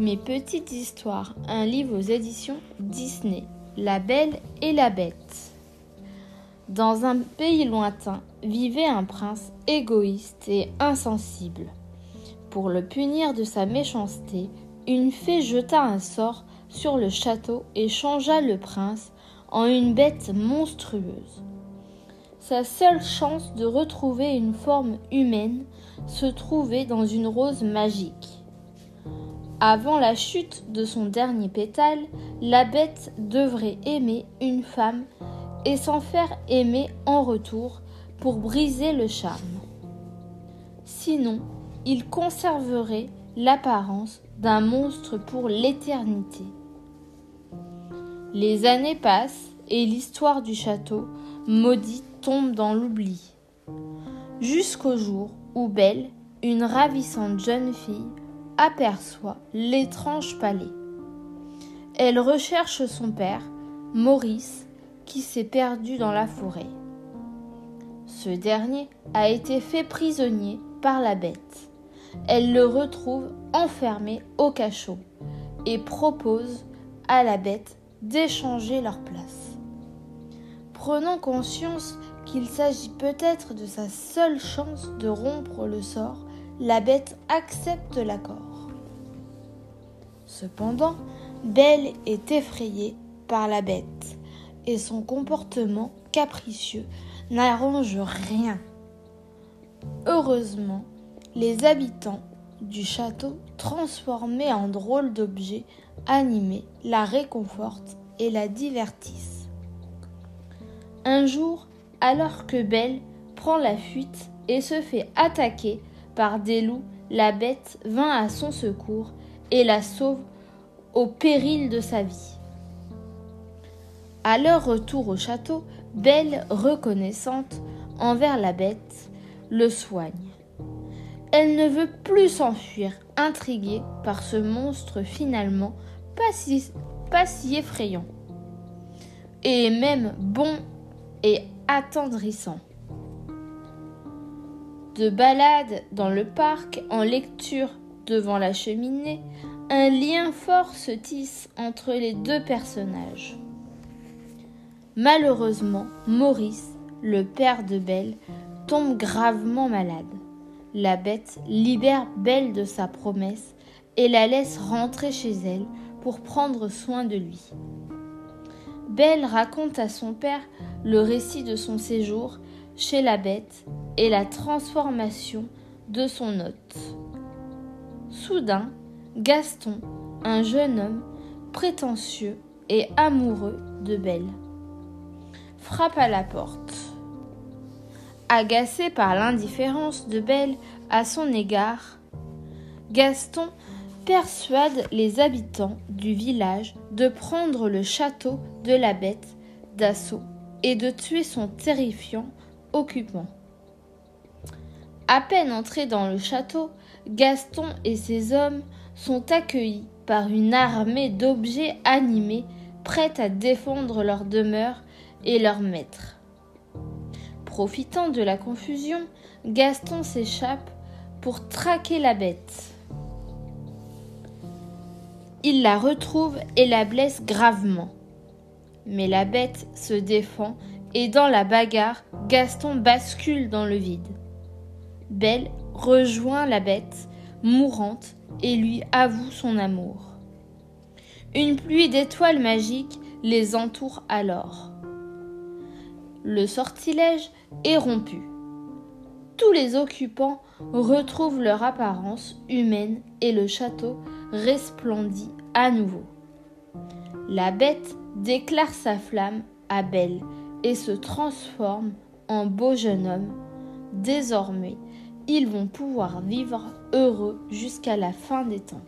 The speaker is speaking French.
Mes petites histoires, un livre aux éditions Disney, La Belle et la Bête. Dans un pays lointain vivait un prince égoïste et insensible. Pour le punir de sa méchanceté, une fée jeta un sort sur le château et changea le prince en une bête monstrueuse. Sa seule chance de retrouver une forme humaine se trouvait dans une rose magique. Avant la chute de son dernier pétale, la bête devrait aimer une femme et s'en faire aimer en retour pour briser le charme. Sinon, il conserverait l'apparence d'un monstre pour l'éternité. Les années passent et l'histoire du château maudit tombe dans l'oubli. Jusqu'au jour où Belle, une ravissante jeune fille, aperçoit l'étrange palais. Elle recherche son père, Maurice, qui s'est perdu dans la forêt. Ce dernier a été fait prisonnier par la bête. Elle le retrouve enfermé au cachot et propose à la bête d'échanger leur place. Prenant conscience qu'il s'agit peut-être de sa seule chance de rompre le sort, la bête accepte l'accord. Cependant, Belle est effrayée par la bête et son comportement capricieux n'arrange rien. Heureusement, les habitants du château, transformés en drôles d'objets animés, la réconfortent et la divertissent. Un jour, alors que Belle prend la fuite et se fait attaquer par des loups, la bête vint à son secours et la sauve au péril de sa vie. À leur retour au château, Belle, reconnaissante envers la bête, le soigne. Elle ne veut plus s'enfuir, intriguée par ce monstre finalement pas si, pas si effrayant, et même bon et attendrissant. De balade dans le parc, en lecture devant la cheminée, un lien fort se tisse entre les deux personnages. Malheureusement, Maurice, le père de Belle, tombe gravement malade. La bête libère Belle de sa promesse et la laisse rentrer chez elle pour prendre soin de lui. Belle raconte à son père le récit de son séjour chez la bête et la transformation de son hôte. Soudain, Gaston, un jeune homme prétentieux et amoureux de Belle, frappe à la porte. Agacé par l'indifférence de Belle à son égard, Gaston persuade les habitants du village de prendre le château de la bête d'assaut et de tuer son terrifiant occupant. À peine entré dans le château, Gaston et ses hommes sont accueillis par une armée d'objets animés prêts à défendre leur demeure et leur maître. Profitant de la confusion, Gaston s'échappe pour traquer la bête. Il la retrouve et la blesse gravement. Mais la bête se défend et dans la bagarre, Gaston bascule dans le vide. Belle rejoint la bête, mourante, et lui avoue son amour. Une pluie d'étoiles magiques les entoure alors. Le sortilège est rompu. Tous les occupants retrouvent leur apparence humaine et le château resplendit à nouveau. La bête déclare sa flamme à Belle et se transforme en beau jeune homme. Désormais, ils vont pouvoir vivre heureux jusqu'à la fin des temps.